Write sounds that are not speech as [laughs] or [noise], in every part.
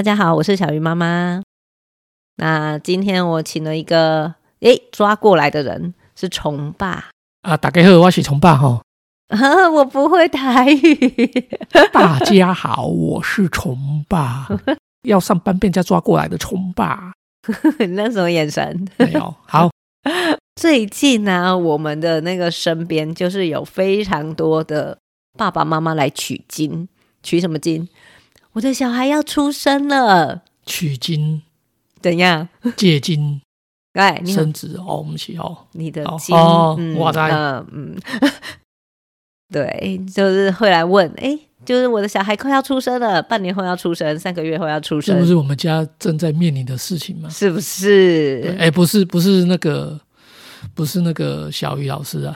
大家好，我是小鱼妈妈。那今天我请了一个诶抓过来的人，是虫爸啊。大家好，我是虫爸哈。我不会台语。[laughs] 大家好，我是虫爸。要上班被人家抓过来的虫爸。[laughs] 你那什么眼神？没有。好，[laughs] 最近呢、啊，我们的那个身边就是有非常多的爸爸妈妈来取经，取什么经？我的小孩要出生了，取经怎样？借精，哎，生子哦，不是哦，你的精哦，我在，嗯嗯，[laughs] 对，就是会来问，哎，就是我的小孩快要出生了，半年后要出生，三个月后要出生，是不是我们家正在面临的事情吗？是不是？哎，不是，不是那个，不是那个小鱼老师啊。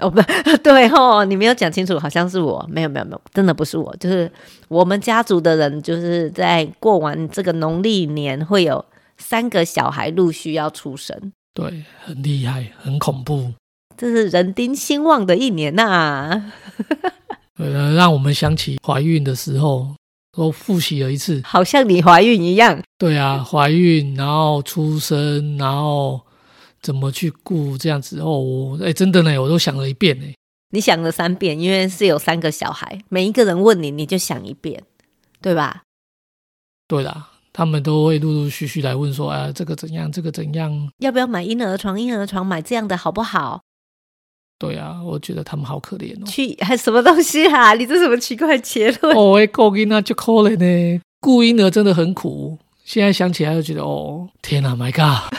哦不 [laughs] 对哦，你没有讲清楚，好像是我，没有没有没有，真的不是我，就是我们家族的人，就是在过完这个农历年，会有三个小孩陆续要出生，对，很厉害，很恐怖，这是人丁兴旺的一年呐、啊，呃，让我们想起怀孕的时候，都复习了一次，好像你怀孕一样，对啊，怀孕然后出生，然后。怎么去顾这样子哦？哎，真的呢，我都想了一遍呢。你想了三遍，因为是有三个小孩，每一个人问你，你就想一遍，对吧？对啦，他们都会陆陆续续来问说：“啊，这个怎样？这个怎样？要不要买婴儿床？婴儿床买这样的好不好？”对啊，我觉得他们好可怜哦。去还 [laughs] 什么东西啊？[laughs] 你这什么奇怪结论？哦，哎，顾婴儿就可怜呢，顾婴儿真的很苦。现在想起来就觉得，哦，天哪，My God！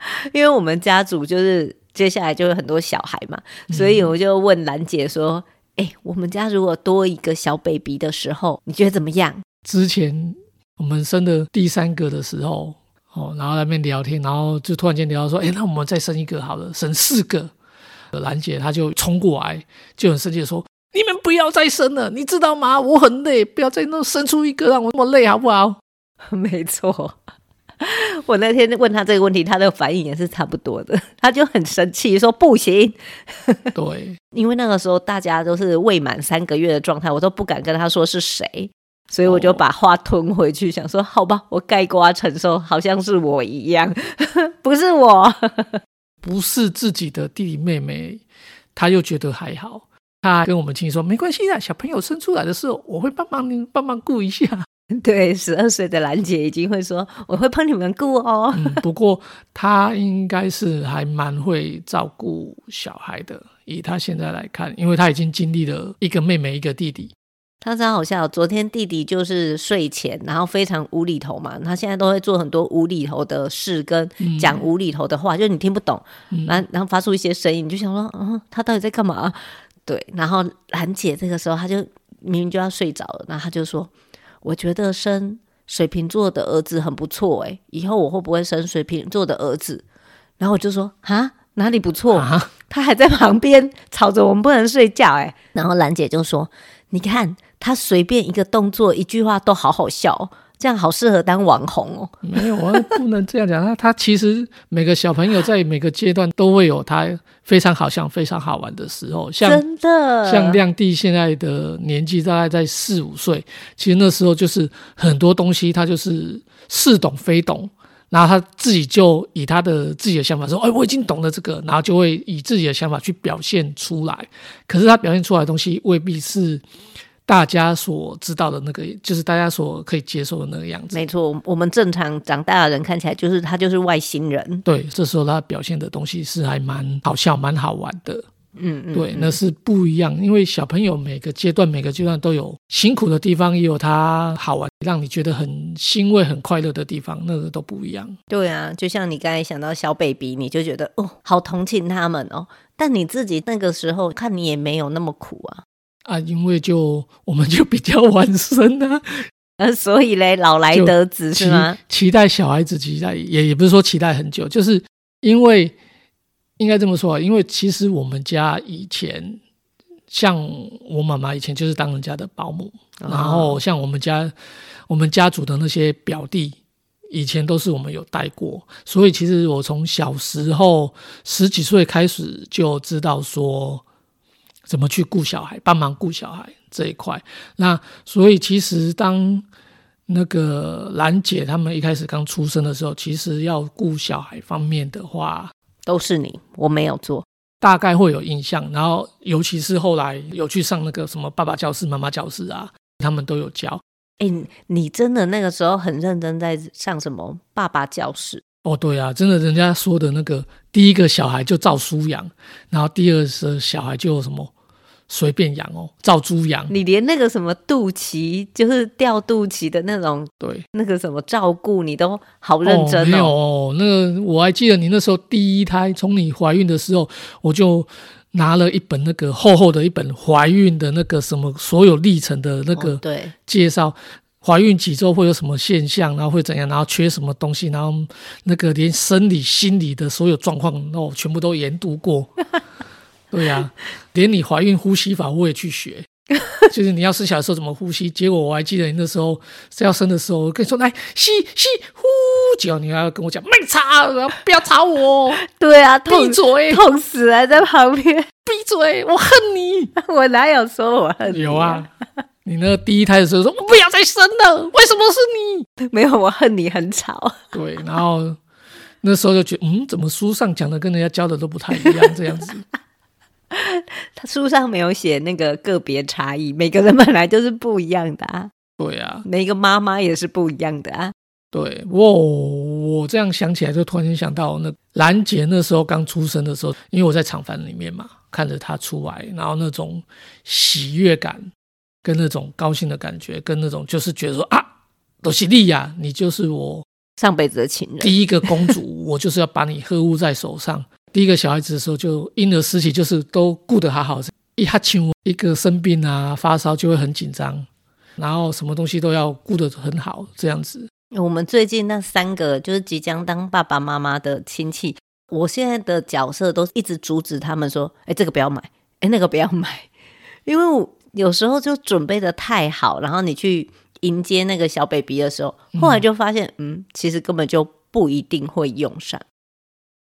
[laughs] 因为我们家族就是接下来就有很多小孩嘛，嗯、所以我就问兰姐说：“哎、欸，我们家如果多一个小 baby 的时候，你觉得怎么样？”之前我们生的第三个的时候，哦，然后在那边聊天，然后就突然间聊到说：“哎、欸，那我们再生一个好了，生四个。”兰姐她就冲过来，就很生气的说：“你们不要再生了，你知道吗？我很累，不要再弄生出一个让我那么累，好不好？” [laughs] 没错。[laughs] 我那天问他这个问题，他的反应也是差不多的，他就很生气，说不行。对，[laughs] 因为那个时候大家都是未满三个月的状态，我都不敢跟他说是谁，所以我就把话吞回去，想说好吧，我盖瓜承受，好像是我一样，[laughs] 不是我，不是自己的弟弟妹妹，他又觉得还好，他跟我们亲戚说没关系啊，小朋友生出来的时候，我会帮忙你帮忙顾一下。[laughs] 对，十二岁的兰姐已经会说：“我会帮你们顾哦。嗯” [laughs] 不过她应该是还蛮会照顾小孩的，以她现在来看，因为她已经经历了一个妹妹，一个弟弟。她真好笑，昨天弟弟就是睡前，然后非常无厘头嘛，他现在都会做很多无厘头的事，跟讲无厘头的话，嗯、就是你听不懂，然后然后发出一些声音，你就想说：“嗯，他到底在干嘛？”对，然后兰姐这个时候，她就明明就要睡着了，然后她就说。我觉得生水瓶座的儿子很不错哎，以后我会不会生水瓶座的儿子？然后我就说啊，哪里不错？啊、他还在旁边吵着我们不能睡觉哎。然后兰姐就说：“你看他随便一个动作、一句话都好好笑。”这样好适合当网红哦！没有啊，不能这样讲。[laughs] 他他其实每个小朋友在每个阶段都会有他非常好笑、非常好玩的时候。像真的，像亮弟现在的年纪大概在四五岁，其实那时候就是很多东西他就是似懂非懂，然后他自己就以他的自己的想法说：“哎，我已经懂了这个。”然后就会以自己的想法去表现出来。可是他表现出来的东西未必是。大家所知道的那个，就是大家所可以接受的那个样子。没错，我们正常长大的人看起来，就是他就是外星人。对，这时候他表现的东西是还蛮好笑、蛮好玩的。嗯嗯，对，那是不一样。因为小朋友每个阶段、每个阶段都有辛苦的地方，也有他好玩、让你觉得很欣慰、很快乐的地方，那个都不一样。对啊，就像你刚才想到小 baby，你就觉得哦，好同情他们哦。但你自己那个时候看你也没有那么苦啊。啊，因为就我们就比较晚生啊，[laughs] 呃，所以嘞，老来得子是吗？期待小孩子，期待也也不是说期待很久，就是因为应该这么说啊，因为其实我们家以前，像我妈妈以前就是当人家的保姆，哦、然后像我们家我们家族的那些表弟，以前都是我们有带过，所以其实我从小时候十几岁开始就知道说。怎么去顾小孩，帮忙顾小孩这一块？那所以其实当那个兰姐他们一开始刚出生的时候，其实要顾小孩方面的话，都是你，我没有做，大概会有印象。然后尤其是后来有去上那个什么爸爸教室、妈妈教室啊，他们都有教。哎，你真的那个时候很认真在上什么爸爸教室？哦，对啊，真的，人家说的那个第一个小孩就照书养，然后第二个小孩就什么。随便养哦，照猪养。你连那个什么肚脐，就是掉肚脐的那种，对，那个什么照顾，你都好认真哦。哦没有哦，那个我还记得你那时候第一胎，从你怀孕的时候，我就拿了一本那个厚厚的一本怀孕的那个什么所有历程的那个对介绍，怀孕几周会有什么现象，然后会怎样，然后缺什么东西，然后那个连生理、心理的所有状况，哦，全部都研读过。对呀、啊，连你怀孕呼吸法我也去学，[laughs] 就是你要生小孩的时候怎么呼吸。结果我还记得你那时候是要生的时候，我跟你说来吸吸呼，结果你还要跟我讲没吵，不要吵我。对啊，闭嘴，痛死了，在旁边闭嘴，我恨你。[laughs] 我哪有说我恨你、啊？有啊，你那个第一胎的时候说我不要再生了，为什么是你？没有，我恨你很吵。对，然后那时候就觉得嗯，怎么书上讲的跟人家教的都不太一样，这样子。[laughs] 他书上没有写那个个别差异，每个人本来就是不一样的啊。对啊，每个妈妈也是不一样的啊。对，哇我这样想起来，就突然间想到那兰姐那时候刚出生的时候，因为我在厂房里面嘛，看着她出来，然后那种喜悦感，跟那种高兴的感觉，跟那种就是觉得说啊，多西利亚，你就是我上辈子的情人，第一个公主，我就是要把你呵护在手上。第一个小孩子的时候，就婴儿时期就是都顾得好好，一哈亲一个生病啊发烧就会很紧张，然后什么东西都要顾得很好这样子。我们最近那三个就是即将当爸爸妈妈的亲戚，我现在的角色都一直阻止他们说：“哎，这个不要买，哎，那个不要买。”因为我有时候就准备的太好，然后你去迎接那个小 baby 的时候，后来就发现，嗯，嗯，其实根本就不一定会用上。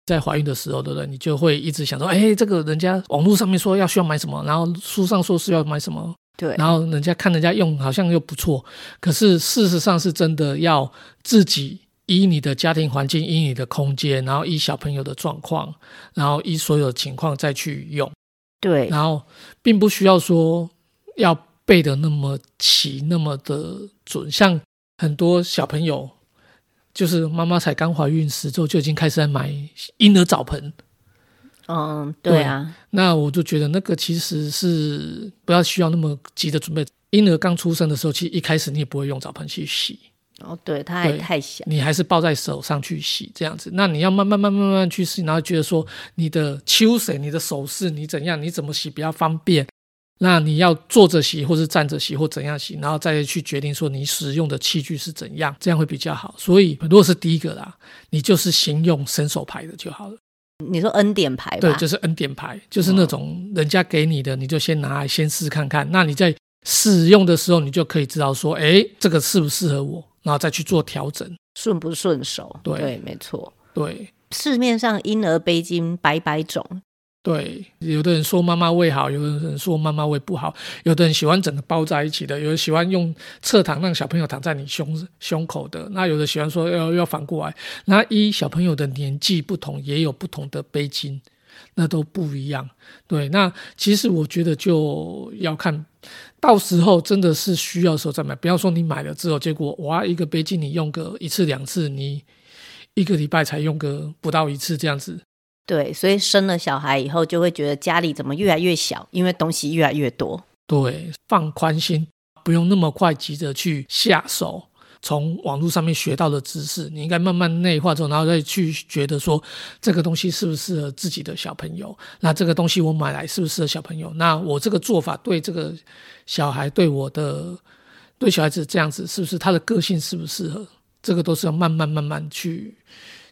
在怀孕的时候，对不对？你就会一直想说，哎，这个人家网络上面说要需要买什么，然后书上说是要买什么，对。然后人家看人家用好像又不错，可是事实上是真的要自己依你的家庭环境，依你的空间，然后依小朋友的状况，然后依所有的情况再去用。对。然后并不需要说要背的那么齐，那么的准，像很多小朋友。就是妈妈才刚怀孕十周就已经开始在买婴儿澡盆，嗯，对啊对，那我就觉得那个其实是不要需要那么急的准备。婴儿刚出生的时候，其实一开始你也不会用澡盆去洗，哦，对，它还太小，你还是抱在手上去洗这样子。那你要慢慢慢慢慢慢去洗，然后觉得说你的秋水、你的手势、你怎样、你怎么洗比较方便。那你要坐着洗，或是站着洗，或怎样洗，然后再去决定说你使用的器具是怎样，这样会比较好。所以如果是第一个啦，你就是先用伸手牌的就好了。你说恩典牌？对，就是恩典牌，就是那种人家给你的，你就先拿来先试看看。那你在使用的时候，你就可以知道说，哎，这个适不适合我，然后再去做调整，顺不顺手？对，对，没错。对，市面上婴儿背巾百百种。对，有的人说妈妈胃好，有的人说妈妈胃不好，有的人喜欢整个包在一起的，有的喜欢用侧躺让小朋友躺在你胸胸口的，那有的喜欢说要要反过来。那一小朋友的年纪不同，也有不同的背巾，那都不一样。对，那其实我觉得就要看到时候真的是需要的时候再买，不要说你买了之后，结果哇一个背巾你用个一次两次，你一个礼拜才用个不到一次这样子。对，所以生了小孩以后，就会觉得家里怎么越来越小，因为东西越来越多。对，放宽心，不用那么快急着去下手。从网络上面学到的知识，你应该慢慢内化之后，然后再去觉得说这个东西适不适合自己的小朋友。那这个东西我买来适不适合小朋友？那我这个做法对这个小孩，对我的对小孩子这样子，是不是他的个性适不适合？这个都是要慢慢慢慢去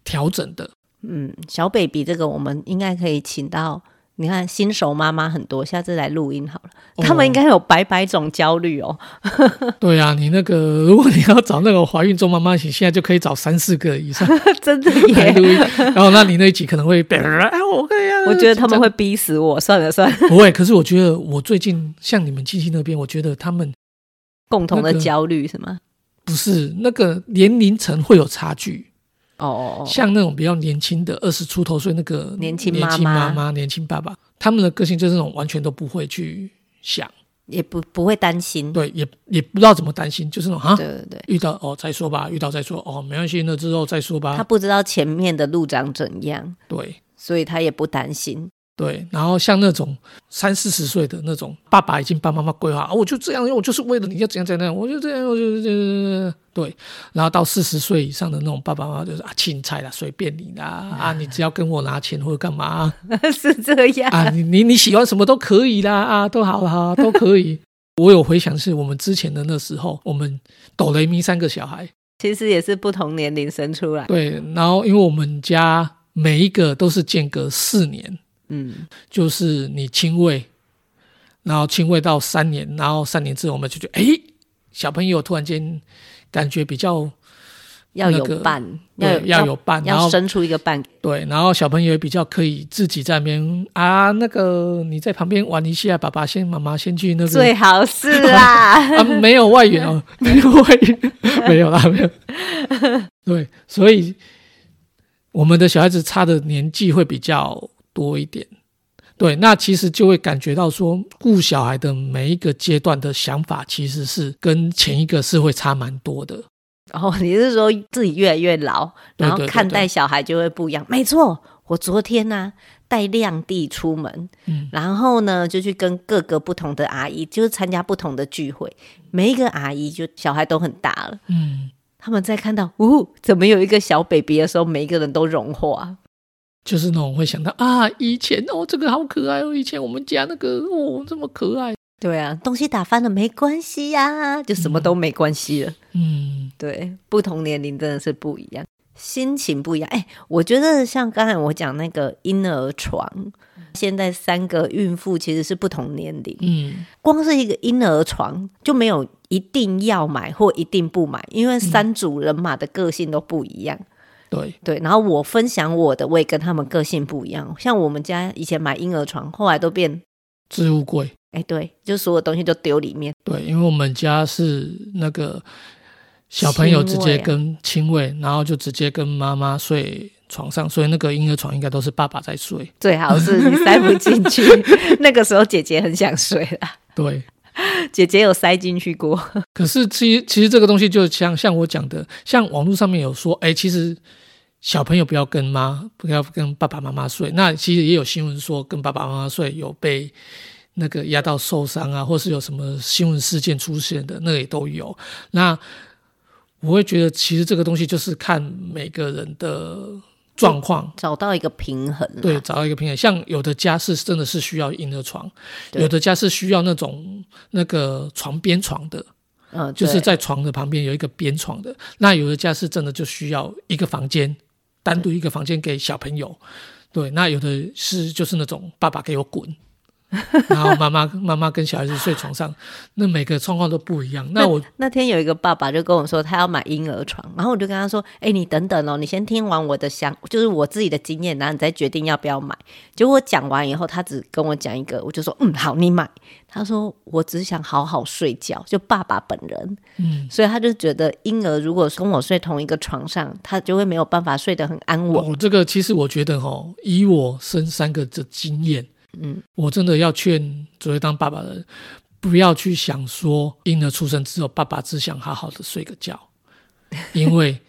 调整的。嗯，小 baby 这个我们应该可以请到，你看新手妈妈很多，下次来录音好了。哦、他们应该有百百种焦虑哦。[laughs] 对啊，你那个如果你要找那个怀孕中妈妈，你现在就可以找三四个以上，[laughs] 真的耶。录音，然后那你那一集可能会被，哎，我可以啊。我觉得他们会逼死我，算了算了。不会，可是我觉得我最近像你们亲戚那边，我觉得他们、那个、共同的焦虑是吗？不是那个年龄层会有差距。哦哦哦，像那种比较年轻的二十出头岁那个年轻妈妈、年轻爸爸，他们的个性就是那种完全都不会去想，也不不会担心，对，也也不知道怎么担心，就是那种啊，对对对，遇到哦再说吧，遇到再说哦，没关系，那之后再说吧。他不知道前面的路长怎样，对，所以他也不担心。对，然后像那种三四十岁的那种爸爸，已经帮妈妈规划啊，我就这样，因为我就是为了你要怎样怎样，我就这样，我就这样，对。然后到四十岁以上的那种爸爸妈妈，就是啊，青菜啦，随便你啦，啊，你只要跟我拿钱或者干嘛，[laughs] 是这样啊，你你你喜欢什么都可以啦，啊，都好啦，都可以。[laughs] 我有回想是我们之前的那时候，我们哆来咪三个小孩，其实也是不同年龄生出来，对。然后因为我们家每一个都是间隔四年。嗯，就是你亲喂，然后亲喂到三年，然后三年之后我们就觉得，哎，小朋友突然间感觉比较、那个、要有伴，要有要有伴，然后要生出一个伴，对，然后小朋友也比较可以自己在那边啊，那个你在旁边玩一下，爸爸先，妈妈先去那个，最好是啦，[laughs] 啊，没有外援哦，没有外援，没有啦，没有，[laughs] 对，所以我们的小孩子差的年纪会比较。多一点，对，那其实就会感觉到说，顾小孩的每一个阶段的想法，其实是跟前一个是会差蛮多的。然后你是说自己越来越老，然后看待小孩就会不一样？没错，我昨天呢、啊、带亮弟出门，嗯，然后呢就去跟各个不同的阿姨，就是参加不同的聚会，每一个阿姨就小孩都很大了，嗯，他们在看到，呜，怎么有一个小 baby 的时候，每一个人都融化。就是那种会想到啊，以前哦，这个好可爱哦，以前我们家那个哦，这么可爱。对啊，东西打翻了没关系呀、啊，就什么都没关系了。嗯，对，不同年龄真的是不一样，心情不一样。哎，我觉得像刚才我讲那个婴儿床，现在三个孕妇其实是不同年龄。嗯，光是一个婴儿床就没有一定要买或一定不买，因为三组人马的个性都不一样。对对，然后我分享我的，我也跟他们个性不一样。像我们家以前买婴儿床，后来都变置物柜。哎，对，就所有东西都丢里面。对，因为我们家是那个小朋友直接跟亲喂，啊、然后就直接跟妈妈睡床上，所以那个婴儿床应该都是爸爸在睡。最好是你塞不进去，[laughs] 那个时候姐姐很想睡啦。对，[laughs] 姐姐有塞进去过。[laughs] 可是其实其实这个东西就像像我讲的，像网络上面有说，哎，其实。小朋友不要跟妈，不要跟爸爸妈妈睡。那其实也有新闻说，跟爸爸妈妈睡有被那个压到受伤啊，或是有什么新闻事件出现的，那也都有。那我会觉得，其实这个东西就是看每个人的状况，找到一个平衡。对，找到一个平衡。像有的家是真的是需要婴儿床，有的家是需要那种那个床边床的，嗯，就是在床的旁边有一个边床的。那有的家是真的就需要一个房间。单独一个房间给小朋友，对，那有的是就是那种爸爸给我滚。[laughs] 然后妈妈妈妈跟小孩子睡床上，那每个状况都不一样。那我那，那天有一个爸爸就跟我说，他要买婴儿床，然后我就跟他说：“哎、欸，你等等哦，你先听完我的想，就是我自己的经验，然后你再决定要不要买。”结果我讲完以后，他只跟我讲一个，我就说：“嗯，好，你买。”他说：“我只想好好睡觉。”就爸爸本人，嗯，所以他就觉得婴儿如果跟我睡同一个床上，他就会没有办法睡得很安稳。哦，这个其实我觉得哈，以我生三个的经验。嗯，我真的要劝准备当爸爸的人，不要去想说婴儿出生之后，爸爸只想好好的睡个觉，[laughs] 因为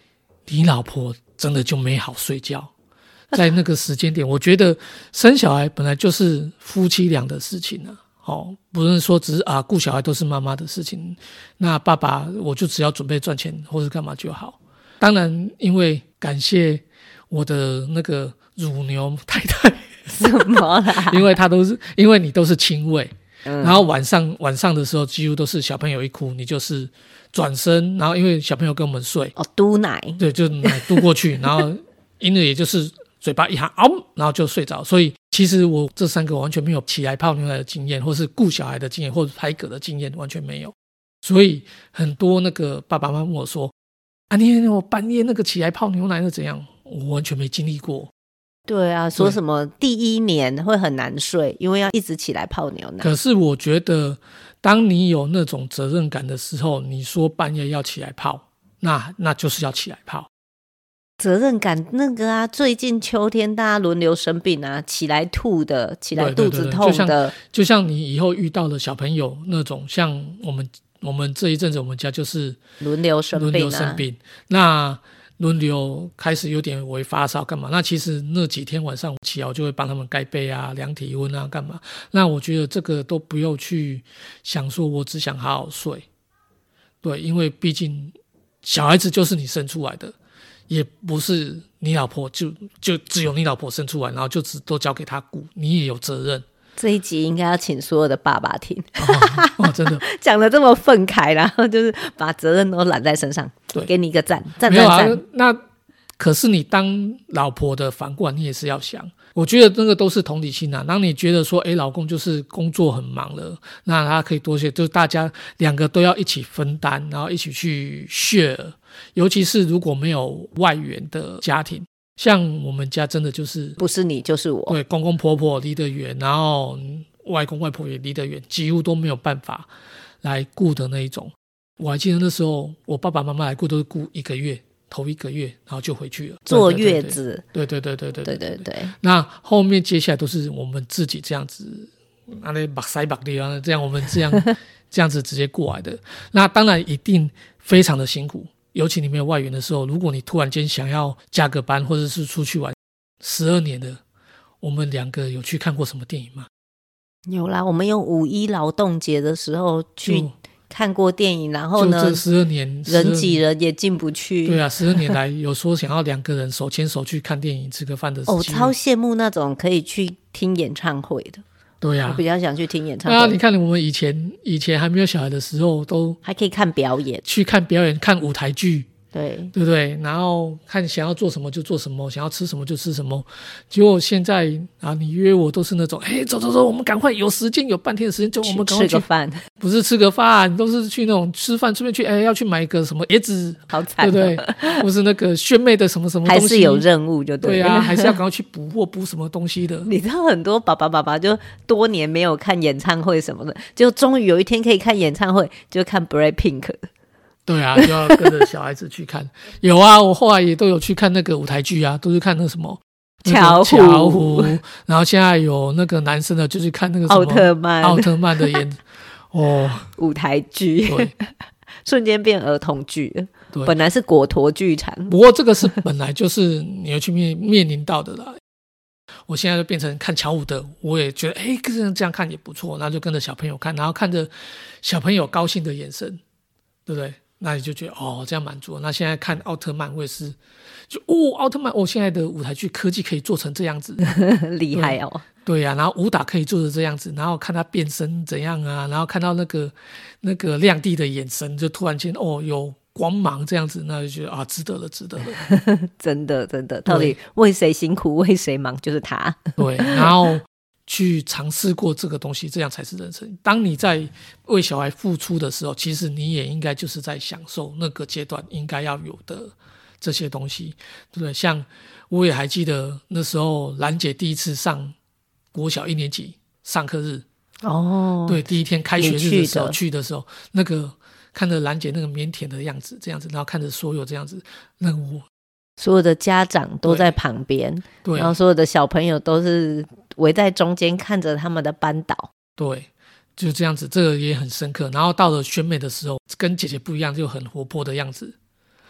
你老婆真的就没好睡觉。[laughs] 在那个时间点，我觉得生小孩本来就是夫妻俩的事情啊。哦，不是说只是啊顾小孩都是妈妈的事情，那爸爸我就只要准备赚钱或是干嘛就好。当然，因为感谢我的那个乳牛太太。什么啦？[laughs] 因为他都是因为你都是亲喂，嗯、然后晚上晚上的时候几乎都是小朋友一哭，你就是转身，然后因为小朋友跟我们睡哦，嘟奶，对，就奶嘟过去，[laughs] 然后婴儿也就是嘴巴一喊嗷，然后就睡着。所以其实我这三个完全没有起来泡牛奶的经验，或是顾小孩的经验，或者拍嗝的经验，完全没有。所以很多那个爸爸妈妈问我说：“啊，你我半夜那个起来泡牛奶是怎样？”我完全没经历过。对啊，说什么第一年会很难睡，因为要一直起来泡牛奶。可是我觉得，当你有那种责任感的时候，你说半夜要起来泡，那那就是要起来泡。责任感那个啊，最近秋天大家轮流生病啊，起来吐的，起来肚子痛的，对对对对，就像，就像你以后遇到的小朋友那种，像我们我们这一阵子我们家就是轮流生病，啊，轮流生病，那轮流开始有点微发烧干嘛？那其实那几天晚上起来我就会帮他们盖被啊、量体温啊干嘛？那我觉得这个都不用去想，说我只想好好睡，对，因为毕竟小孩子就是你生出来的。也不是你老婆就就只有你老婆生出来，然后就只都交给她顾，你也有责任。这一集应该要请所有的爸爸听，哦哦、真的 [laughs] 讲的这么愤慨，然后就是把责任都揽在身上，对，给你一个赞，赞赞赞。啊、那可是你当老婆的，反过来你也是要想，我觉得那个都是同理心啊。当你觉得说，哎，老公就是工作很忙了，那他可以多些，就是大家两个都要一起分担，然后一起去 share。尤其是如果没有外援的家庭，像我们家真的就是不是你就是我，对，公公婆婆离得远，然后外公外婆也离得远，几乎都没有办法来顾的那一种。我还记得那时候我爸爸妈妈来顾都是顾一个月，头一个月，然后就回去了，坐月子。对对对对对对对对对。那后面接下来都是我们自己这样子，那那把塞把地啊，这样我们这样这样子直接过来的。那当然一定非常的辛苦。尤其你没有外援的时候，如果你突然间想要加个班，或者是出去玩，十二年的，我们两个有去看过什么电影吗？有啦，我们有五一劳动节的时候去看过电影，然后呢，这十二年人挤人也进不去。对啊，十二年来有说想要两个人手牵手去看电影、吃个饭的时候。哦，超羡慕那种可以去听演唱会的。对呀、啊，我比较想去听演唱会。啊，你看我们以前以前还没有小孩的时候，都还可以看表演，去看表演，看舞台剧。对对不对？然后看想要做什么就做什么，想要吃什么就吃什么。结果现在啊，你约我都是那种，哎，走走走，我们赶快有时间，有半天的时间，就我们赶快去吃个饭。不是吃个饭，都是去那种吃饭，顺便去，哎，要去买一个什么椰子，好惨，对不对？不是那个炫妹的什么什么东西，还是有任务就对。对啊，还是要赶快去补货，补什么东西的。[laughs] 你知道很多爸爸爸爸就多年没有看演唱会什么的，就终于有一天可以看演唱会，就看 BLACKPINK。对啊，就要跟着小孩子去看。[laughs] 有啊，我后来也都有去看那个舞台剧啊，都是看那个什么巧虎。巧虎。然后现在有那个男生的，就是看那个奥特曼。奥特曼的演 [laughs] 哦，舞台剧，对，[laughs] 瞬间变儿童剧。对，本来是果陀剧场，不过这个是本来就是你要去面面临到的啦。我现在就变成看巧虎的，我也觉得哎，跟着这样看也不错，然后就跟着小朋友看，然后看着小朋友高兴的眼神，对不对？那你就觉得哦，这样满足。那现在看奥特曼，我也是，就哦，奥特曼哦，现在的舞台剧科技可以做成这样子，[laughs] 厉害哦。对呀、啊，然后武打可以做成这样子，然后看他变身怎样啊，然后看到那个那个亮帝的眼神，就突然间哦有光芒这样子，那就觉得啊，值得了，值得了。[laughs] 真的真的，到底为谁辛苦为谁忙，就是他。对，然后。去尝试过这个东西，这样才是人生。当你在为小孩付出的时候，其实你也应该就是在享受那个阶段应该要有的这些东西，对不对？像我也还记得那时候，兰姐第一次上国小一年级上课日，哦，对，第一天开学日的时候去的时候，那个看着兰姐那个腼腆的样子，这样子，然后看着所有这样子，那个我。所有的家长都在旁边，对，然后所有的小朋友都是围在中间看着他们的班导，对，就这样子，这个也很深刻。然后到了选美的时候，跟姐姐不一样，就很活泼的样子，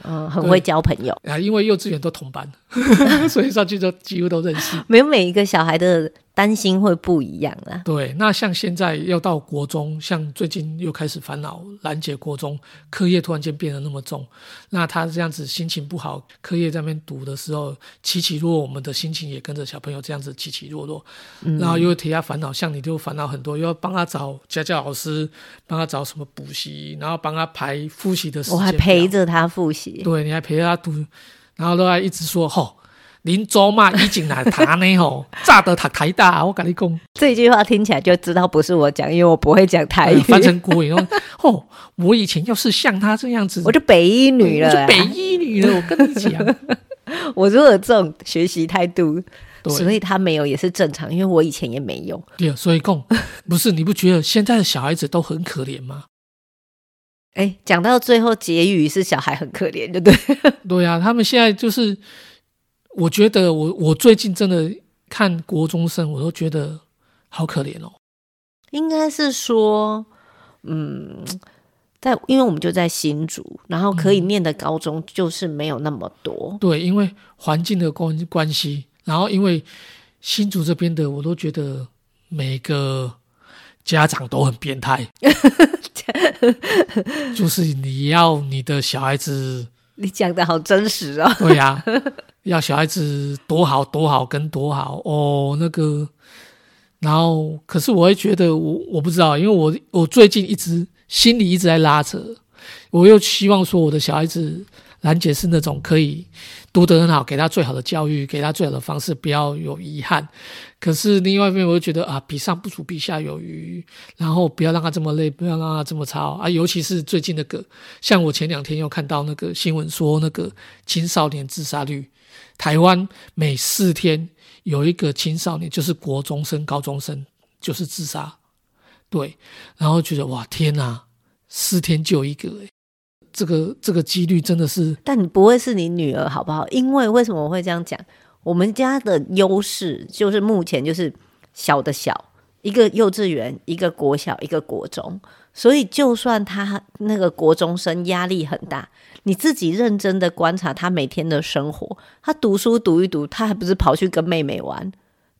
嗯，很会交朋友啊，因为幼稚园都同班，[laughs] [laughs] 所以上去就几乎都认识。没有每一个小孩的。担心会不一样啊。对，那像现在要到国中，像最近又开始烦恼，兰姐国中课业突然间变得那么重，那他这样子心情不好，课业在那边读的时候起起落落，我们的心情也跟着小朋友这样子起起落落，嗯、然后又替他烦恼，像你就烦恼很多，又要帮他找家教老师，帮他找什么补习，然后帮他排复习的时间，我还陪着他复习，对，你还陪着他读，然后都还一直说吼。林州嘛，已经来他呢吼，[laughs] 炸得他台大，我跟你讲，这句话听起来就知道不是我讲，因为我不会讲台语。翻成国语，哦，我以前要是像他这样子，我就北一女了，我就北一女了。我跟你讲，[laughs] 我如果有这种学习态度，所以他没有也是正常，因为我以前也没有。对，所以讲不是你不觉得现在的小孩子都很可怜吗？哎，讲到最后结语是小孩很可怜，对不对？对啊，他们现在就是，我觉得我我最近真的看国中生，我都觉得好可怜哦。应该是说，嗯，在因为我们就在新竹，然后可以念的高中就是没有那么多。嗯、对，因为环境的关关系，然后因为新竹这边的，我都觉得每个家长都很变态。[laughs] 就是你要你的小孩子，你讲的好真实哦。[laughs] 对呀、要小孩子多好多好跟多好哦，那个，然后可是我会觉得我我不知道，因为我我最近一直心里一直在拉扯，我又希望说我的小孩子。兰姐是那种可以读得很好，给他最好的教育，给他最好的方式，不要有遗憾。可是另外一面，我就觉得啊，比上不足，比下有余。然后不要让他这么累，不要让他这么操啊。尤其是最近那个，像我前两天又看到那个新闻说，那个青少年自杀率，台湾每四天有一个青少年，就是国中生、高中生，就是自杀。对，然后觉得哇，天哪，四天就一个这个这个几率真的是，但你不会是你女儿好不好？因为为什么我会这样讲？我们家的优势就是目前就是小的小，一个幼稚园，一个国小，一个国中，所以就算他那个国中生压力很大，你自己认真的观察他每天的生活，他读书读一读，他还不是跑去跟妹妹玩，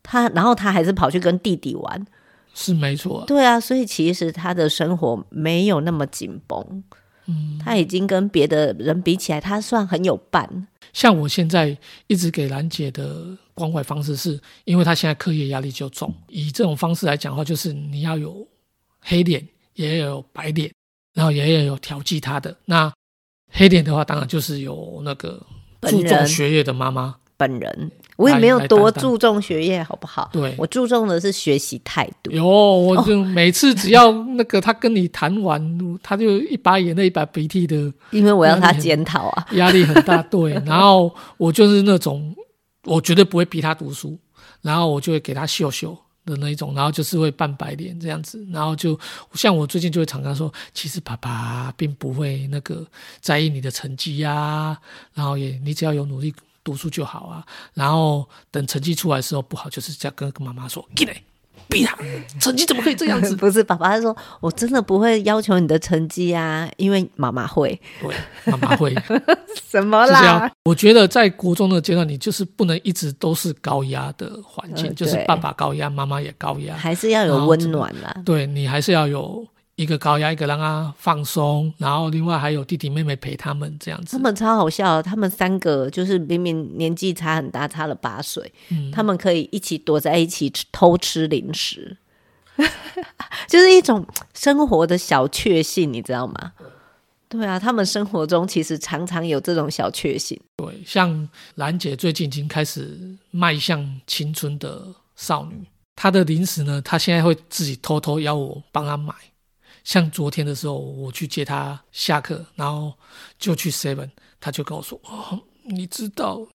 他然后他还是跑去跟弟弟玩，是没错啊。对啊，所以其实他的生活没有那么紧绷。嗯，他已经跟别的人比起来，他算很有伴。像我现在一直给兰姐的关怀方式是，是因为她现在课业压力就重。以这种方式来讲的话，就是你要有黑脸，也要有白脸，然后也要有调剂她的。那黑脸的话，当然就是有那个注重学业的妈妈本人。我也没有多注重学业，好不好？对，我注重的是学习态度。有，我就 [laughs] 每次只要那个他跟你谈完，哦、他就一把眼泪一把鼻涕的，[laughs] 因为我要他检讨啊，压力很大。对，然后我就是那种，我绝对不会逼他读书，然后我就会给他秀秀的那一种，然后就是会扮白脸这样子，然后就像我最近就会常常说，其实爸爸并不会那个在意你的成绩呀、啊，然后也你只要有努力。读书就好啊，然后等成绩出来的时候不好，就是这样跟跟妈妈说，给嘞，逼他，成绩怎么可以这样子？[laughs] 不是，爸爸他说，我真的不会要求你的成绩啊，因为妈妈会，对，妈妈会，[laughs] 什么啦？我觉得在国中的阶段，你就是不能一直都是高压的环境，呃、就是爸爸高压，妈妈也高压，还是要有温暖啦。对，你还是要有。一个高压，一个让他放松，然后另外还有弟弟妹妹陪他们这样子。他们超好笑，他们三个就是明明年纪差很大，差了八岁，嗯，他们可以一起躲在一起偷吃零食，[laughs] 就是一种生活的小确幸，你知道吗？对啊，他们生活中其实常常有这种小确幸。对，像兰姐最近已经开始迈向青春的少女，她的零食呢，她现在会自己偷偷邀我帮她买。像昨天的时候，我去接他下课，然后就去 Seven，他就跟我说：“哦，你知道，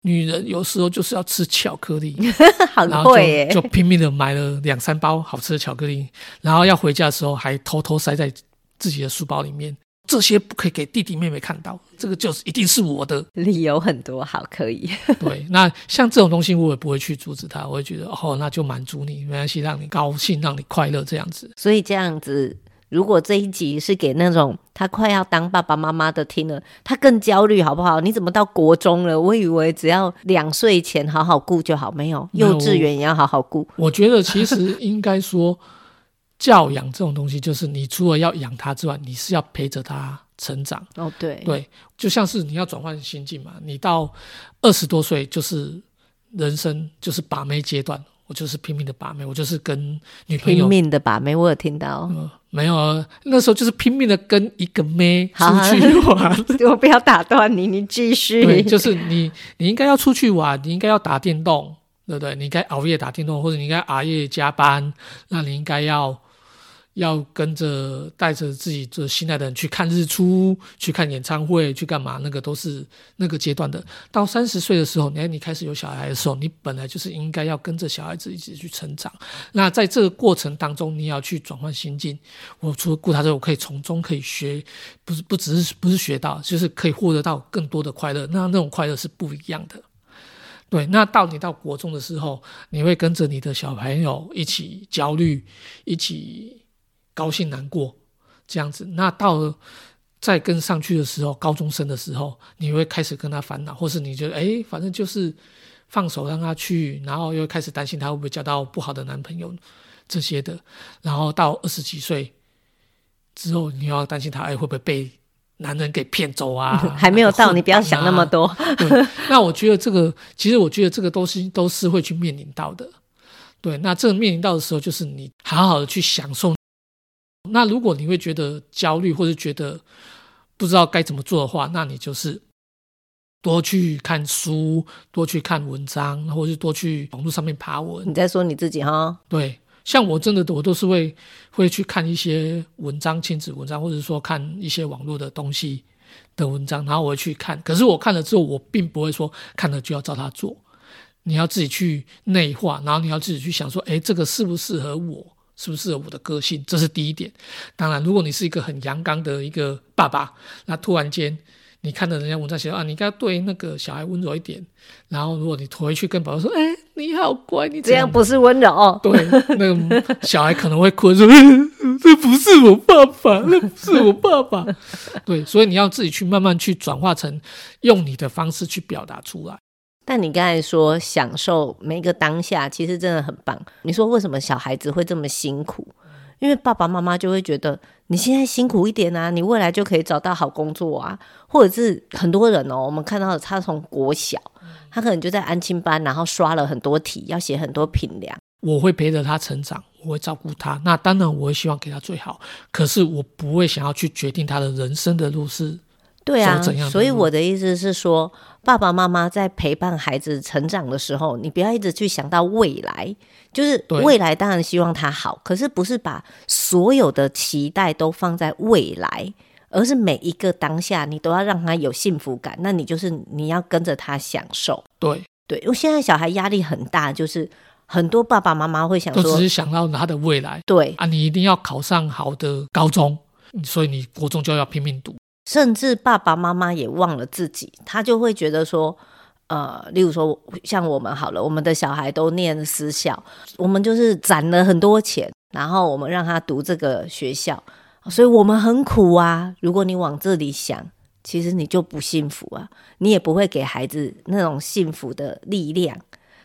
女人有时候就是要吃巧克力，[laughs] 很会耶，就拼命的买了两三包好吃的巧克力，然后要回家的时候还偷偷塞在自己的书包里面。这些不可以给弟弟妹妹看到，这个就是一定是我的。理由很多，好，可以。[laughs] 对，那像这种东西，我也不会去阻止他，我会觉得哦，那就满足你，没关系，让你高兴，让你快乐这样子。所以这样子，如果这一集是给那种他快要当爸爸妈妈的听了，他更焦虑，好不好？你怎么到国中了？我以为只要两岁前好好顾就好，没有，幼稚园也要好好顾。我，我觉得其实应该说。教养这种东西，就是你除了要养他之外，你是要陪着他成长。哦，对对，就像是你要转换心境嘛。你到二十多岁，就是人生就是把妹阶段，我就是拼命的把妹，我就是跟女朋友拼命的把妹。我有听到，嗯、没有啊？那时候就是拼命的跟一个妹出去玩。[laughs] 我不要打断你，你继续。对，就是你，你应该要出去玩，你应该要打电动，对不对？你应该熬夜打电动，或者你应该熬夜加班，那你应该要。要跟着带着自己最心爱的人去看日出，去看演唱会，去干嘛？那个都是那个阶段的。到三十岁的时候，你你开始有小孩的时候，你本来就是应该要跟着小孩子一起去成长。那在这个过程当中，你要去转换心境。我除了顾他之后，我可以从中可以学，不是不只是不是学到，就是可以获得到更多的快乐。那那种快乐是不一样的。对，那到你到国中的时候，你会跟着你的小朋友一起焦虑，一起。高兴难过这样子，那到了再跟上去的时候，高中生的时候，你会开始跟他烦恼，或是你觉得哎，反正就是放手让他去，然后又开始担心他会不会交到不好的男朋友这些的，然后到二十几岁之后，你要担心他哎会不会被男人给骗走啊？[laughs] 还没有到，啊、[laughs] 你不要想那么多。对，那我觉得这个，其实我觉得这个东西都是会去面临到的。对，那这个面临到的时候，就是你好好的去享受。那如果你会觉得焦虑，或者觉得不知道该怎么做的话，那你就是多去看书，多去看文章，或者是多去网络上面爬文。你在说你自己哈？对，像我真的我都是会会去看一些文章，亲子文章，或者说看一些网络的东西的文章，然后我会去看。可是我看了之后，我并不会说看了就要照他做，你要自己去内化，然后你要自己去想说，哎，这个适不适合我？是不是我的个性？这是第一点。当然，如果你是一个很阳刚的一个爸爸，那突然间你看到人家文章写啊，你应该对那个小孩温柔一点。然后，如果你回去跟宝宝说：“哎、欸，你好乖，你这样，这样不是温柔。[laughs] ”对，那个小孩可能会哭说：“ [laughs] 这不是我爸爸，[laughs] 那不是我爸爸。”对，所以你要自己去慢慢去转化成用你的方式去表达出来。但你刚才说享受每一个当下，其实真的很棒。你说为什么小孩子会这么辛苦？因为爸爸妈妈就会觉得你现在辛苦一点啊，你未来就可以找到好工作啊。或者是很多人哦，我们看到他从国小，他可能就在安亲班，然后刷了很多题，要写很多评量。我会陪着他成长，我会照顾他。那当然，我会希望给他最好。可是我不会想要去决定他的人生的路是。对啊，所以我的意思是说，爸爸妈妈在陪伴孩子成长的时候，你不要一直去想到未来，就是未来当然希望他好，可是不是把所有的期待都放在未来，而是每一个当下你都要让他有幸福感，那你就是你要跟着他享受。对对，因为现在小孩压力很大，就是很多爸爸妈妈会想说，都只是想到他的未来。对啊，你一定要考上好的高中，所以你国中就要拼命读。甚至爸爸妈妈也忘了自己，他就会觉得说，呃，例如说像我们好了，我们的小孩都念私校，我们就是攒了很多钱，然后我们让他读这个学校，所以我们很苦啊。如果你往这里想，其实你就不幸福啊，你也不会给孩子那种幸福的力量。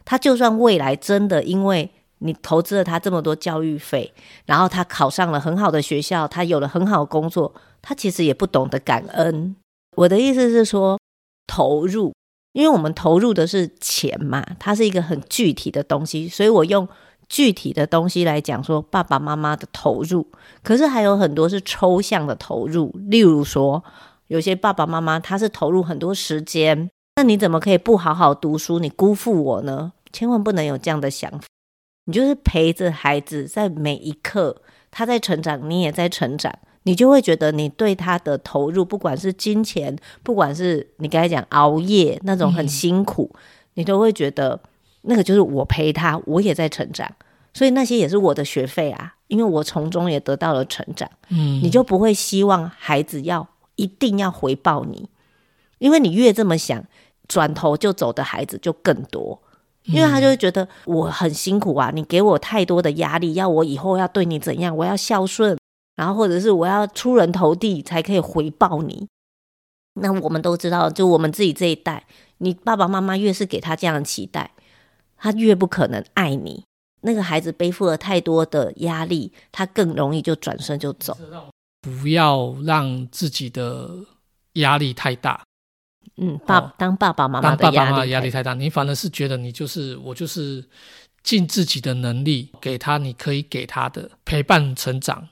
他就算未来真的因为你投资了他这么多教育费，然后他考上了很好的学校，他有了很好的工作。他其实也不懂得感恩。我的意思是说，投入，因为我们投入的是钱嘛，它是一个很具体的东西，所以我用具体的东西来讲说爸爸妈妈的投入。可是还有很多是抽象的投入，例如说，有些爸爸妈妈他是投入很多时间，那你怎么可以不好好读书？你辜负我呢？千万不能有这样的想法。你就是陪着孩子，在每一刻他在成长，你也在成长。你就会觉得你对他的投入，不管是金钱，不管是你刚才讲熬夜那种很辛苦，嗯、你都会觉得那个就是我陪他，我也在成长，所以那些也是我的学费啊，因为我从中也得到了成长。嗯，你就不会希望孩子要一定要回报你，因为你越这么想，转头就走的孩子就更多，因为他就会觉得我很辛苦啊，你给我太多的压力，要我以后要对你怎样，我要孝顺。然后，或者是我要出人头地才可以回报你。那我们都知道，就我们自己这一代，你爸爸妈妈越是给他这样的期待，他越不可能爱你。那个孩子背负了太多的压力，他更容易就转身就走。不要让自己的压力太大。嗯，爸，哦、当爸爸妈妈的压力，当爸爸妈妈压力太大，你反而是觉得你就是我，就是尽自己的能力给他，你可以给他的陪伴成长。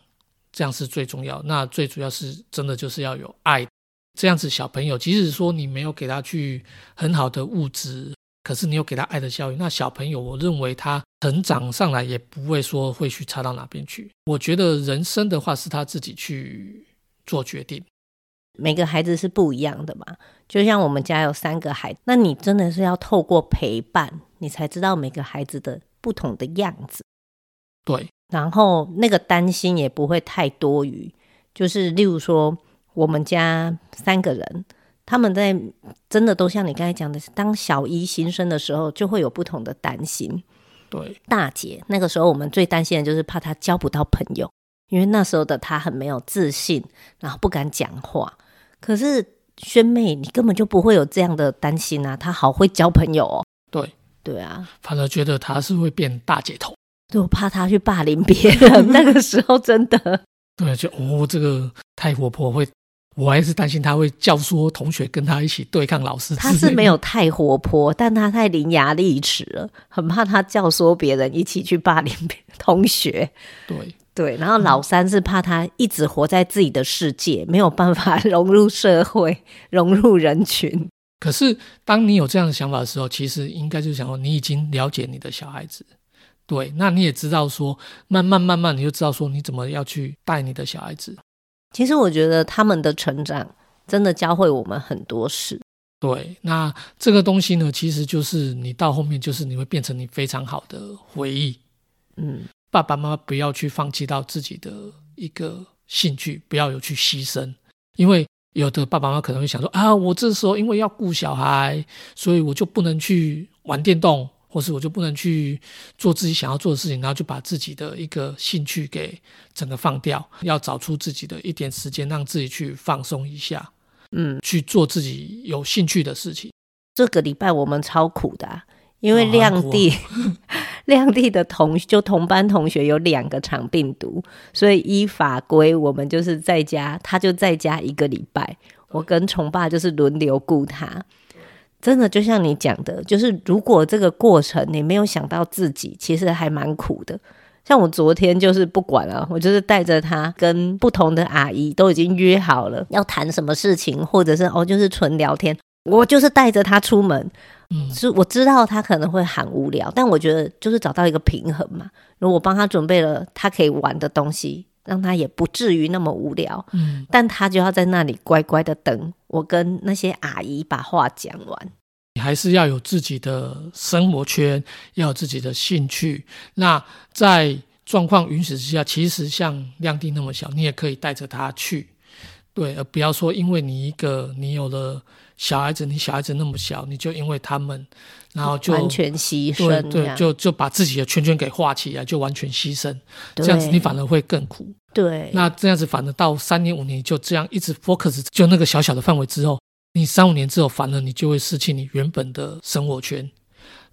这样是最重要。那最主要是真的就是要有爱，这样子小朋友，即使说你没有给他去很好的物质，可是你有给他爱的教育，那小朋友，我认为他成长上来也不会说会去差到哪边去。我觉得人生的话是他自己去做决定。每个孩子是不一样的嘛，就像我们家有三个孩子，那你真的是要透过陪伴，你才知道每个孩子的不同的样子。对，然后那个担心也不会太多余。就是例如说，我们家三个人，他们在真的都像你刚才讲的，当小一新生的时候，就会有不同的担心。对，大姐那个时候，我们最担心的就是怕她交不到朋友，因为那时候的她很没有自信，然后不敢讲话。可是萱妹，你根本就不会有这样的担心啊！她好会交朋友哦。对对啊，反而觉得她是会变大姐头，就怕他去霸凌别人。[laughs] 那个时候真的，对，就哦，这个太活泼会，我还是担心他会教唆同学跟他一起对抗老师。他是没有太活泼，但他太伶牙俐齿了，很怕他教唆别人一起去霸凌别 [laughs] 同学。对。对，然后老三是怕他一直活在自己的世界，没有办法融入社会、融入人群。可是，当你有这样的想法的时候，其实应该就是想说，你已经了解你的小孩子，对，那你也知道说，慢慢慢慢，你就知道说，你怎么要去带你的小孩子。其实，我觉得他们的成长真的教会我们很多事。对，那这个东西呢，其实就是你到后面，就是你会变成你非常好的回忆。嗯。爸爸妈妈不要去放弃到自己的一个兴趣，不要有去牺牲，因为有的爸爸妈妈可能会想说啊，我这时候因为要顾小孩，所以我就不能去玩电动，或是我就不能去做自己想要做的事情，然后就把自己的一个兴趣给整个放掉，要找出自己的一点时间，让自己去放松一下，嗯，去做自己有兴趣的事情。这个礼拜我们超苦的啊。因为亮弟，亮弟 [laughs] 的同就同班同学有两个肠病毒，所以依法规我们就是在家，他就在家一个礼拜，我跟崇爸就是轮流顾他。真的就像你讲的，就是如果这个过程你没有想到自己，其实还蛮苦的。像我昨天就是不管了，我就是带着他跟不同的阿姨都已经约好了要谈什么事情，或者是哦就是纯聊天，我就是带着他出门。嗯，是我知道他可能会很无聊，但我觉得就是找到一个平衡嘛。如果我帮他准备了他可以玩的东西，让他也不至于那么无聊。嗯，但他就要在那里乖乖的等我跟那些阿姨把话讲完。你还是要有自己的生活圈，要有自己的兴趣。那在状况允许之下，其实像亮弟那么小，你也可以带着他去。对，而不要说因为你一个你有了。小孩子，你小孩子那么小，你就因为他们，然后就完全牺牲，对对，就就把自己的圈圈给画起来，就完全牺牲，这样子你反而会更苦。对，那这样子反而到三年五年就这样一直 focus 就那个小小的范围之后，你三五年之后反而你就会失去你原本的生活圈，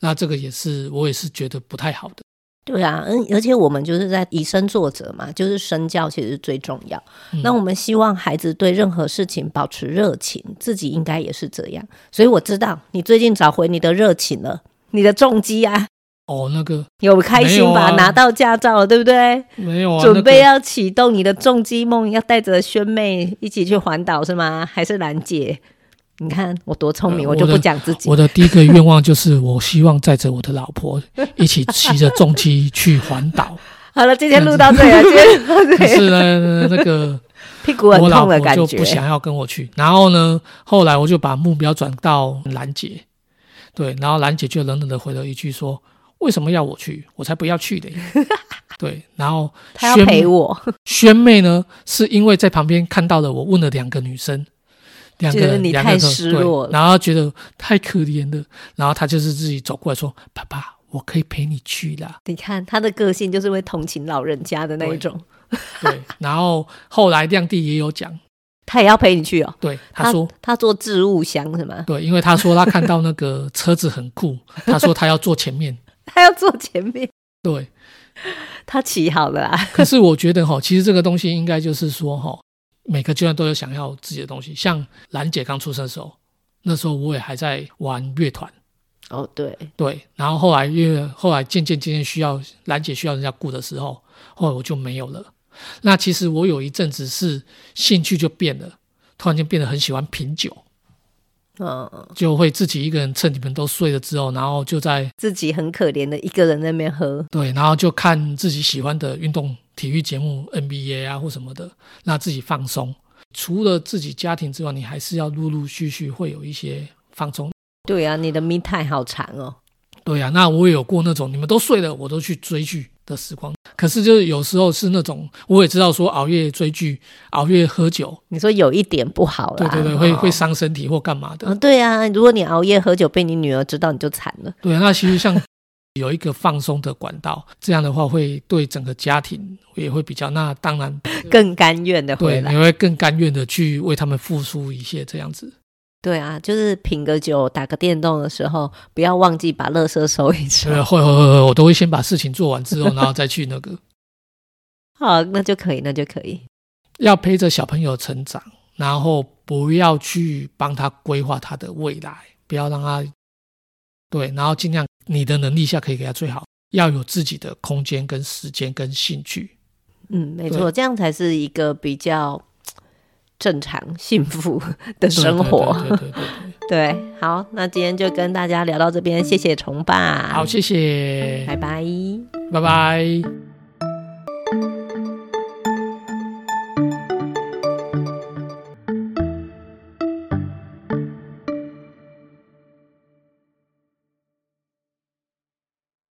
那这个也是我也是觉得不太好的。对啊，嗯，而且我们就是在以身作则嘛，就是身教其实最重要。嗯。那我们希望孩子对任何事情保持热情，自己应该也是这样。所以我知道你最近找回你的热情了，你的重击啊，哦，那个有开心吧？啊、拿到驾照了，对不对？没有啊，准备要启动你的重机梦，要带着萱妹一起去环岛是吗？还是兰姐？你看我多聪明，呃、我就不讲自己。我的第一个愿望就是，我希望载着我的老婆 [laughs] 一起骑着重机去环岛。好了，今天录到这里，今天录到这里。可是呢，那个屁股很痛的感觉，[laughs] 我就不想要跟我去。然后呢，后来我就把目标转到兰姐，对，然后兰姐就冷冷的回了一句说：“为什么要我去？我才不要去的。[laughs] ”对，然后她要陪我。萱妹呢，是因为在旁边看到了我问了两个女生。两个人，你太失落了，然后觉得太可怜了，然后他就是自己走过来说：“爸爸，我可以陪你去啦。[laughs] ”你看他的个性就是会同情老人家的那一种。对，对，然后后来亮弟也有讲，他也要陪你去哦。对，他说他，他坐置物箱是吗？对，因为他说他看到那个车子很酷，[laughs] 他说他要坐前面，他要坐前面。对，他骑好了啊。可是我觉得哈，其实这个东西应该就是说哈。每个阶段都有想要自己的东西，像兰姐刚出生的时候，那时候我也还在玩乐团。哦，对对，然后后来因为后来渐渐渐渐需要兰姐需要人家顾的时候，后来我就没有了。那其实我有一阵子是兴趣就变了，突然间变得很喜欢品酒。嗯，就会自己一个人趁你们都睡了之后，然后就在自己很可怜的一个人在那边喝，对，然后就看自己喜欢的运动体育节目 NBA 啊或什么的，让自己放松。除了自己家庭之外，你还是要陆陆续续会有一些放松。对啊，你的 me time 好长哦。对啊，那我也有过那种你们都睡了，我都去追剧的时光。可是就是有时候是那种，我也知道说熬夜追剧、熬夜喝酒，你说有一点不好了，对对对，会会伤身体或干嘛的。嗯，对啊，如果你熬夜喝酒被你女儿知道，你就惨了。对啊，那其实像有一个放松的管道，这样的话会对整个家庭也会比较，那当然 [laughs] 更甘愿的回来，对，你会更甘愿的去为他们付出一些这样子。对啊，就是品个酒、打个电动的时候，不要忘记把垃圾收一收。对，会会会，我都会先把事情做完之后，然后再去那个。好，那就可以，那就可以。要陪着小朋友成长，然后不要去帮他规划他的未来，不要让他对，然后尽量你的能力下可以给他最好，要有自己的空间跟时间跟兴趣。嗯，没错，这样才是一个比较。正常幸福 [laughs] 的生活，对对对，对，对，对，对，好，那今天就跟大家聊到这边，谢谢崇爸，好，谢谢，拜拜，拜拜。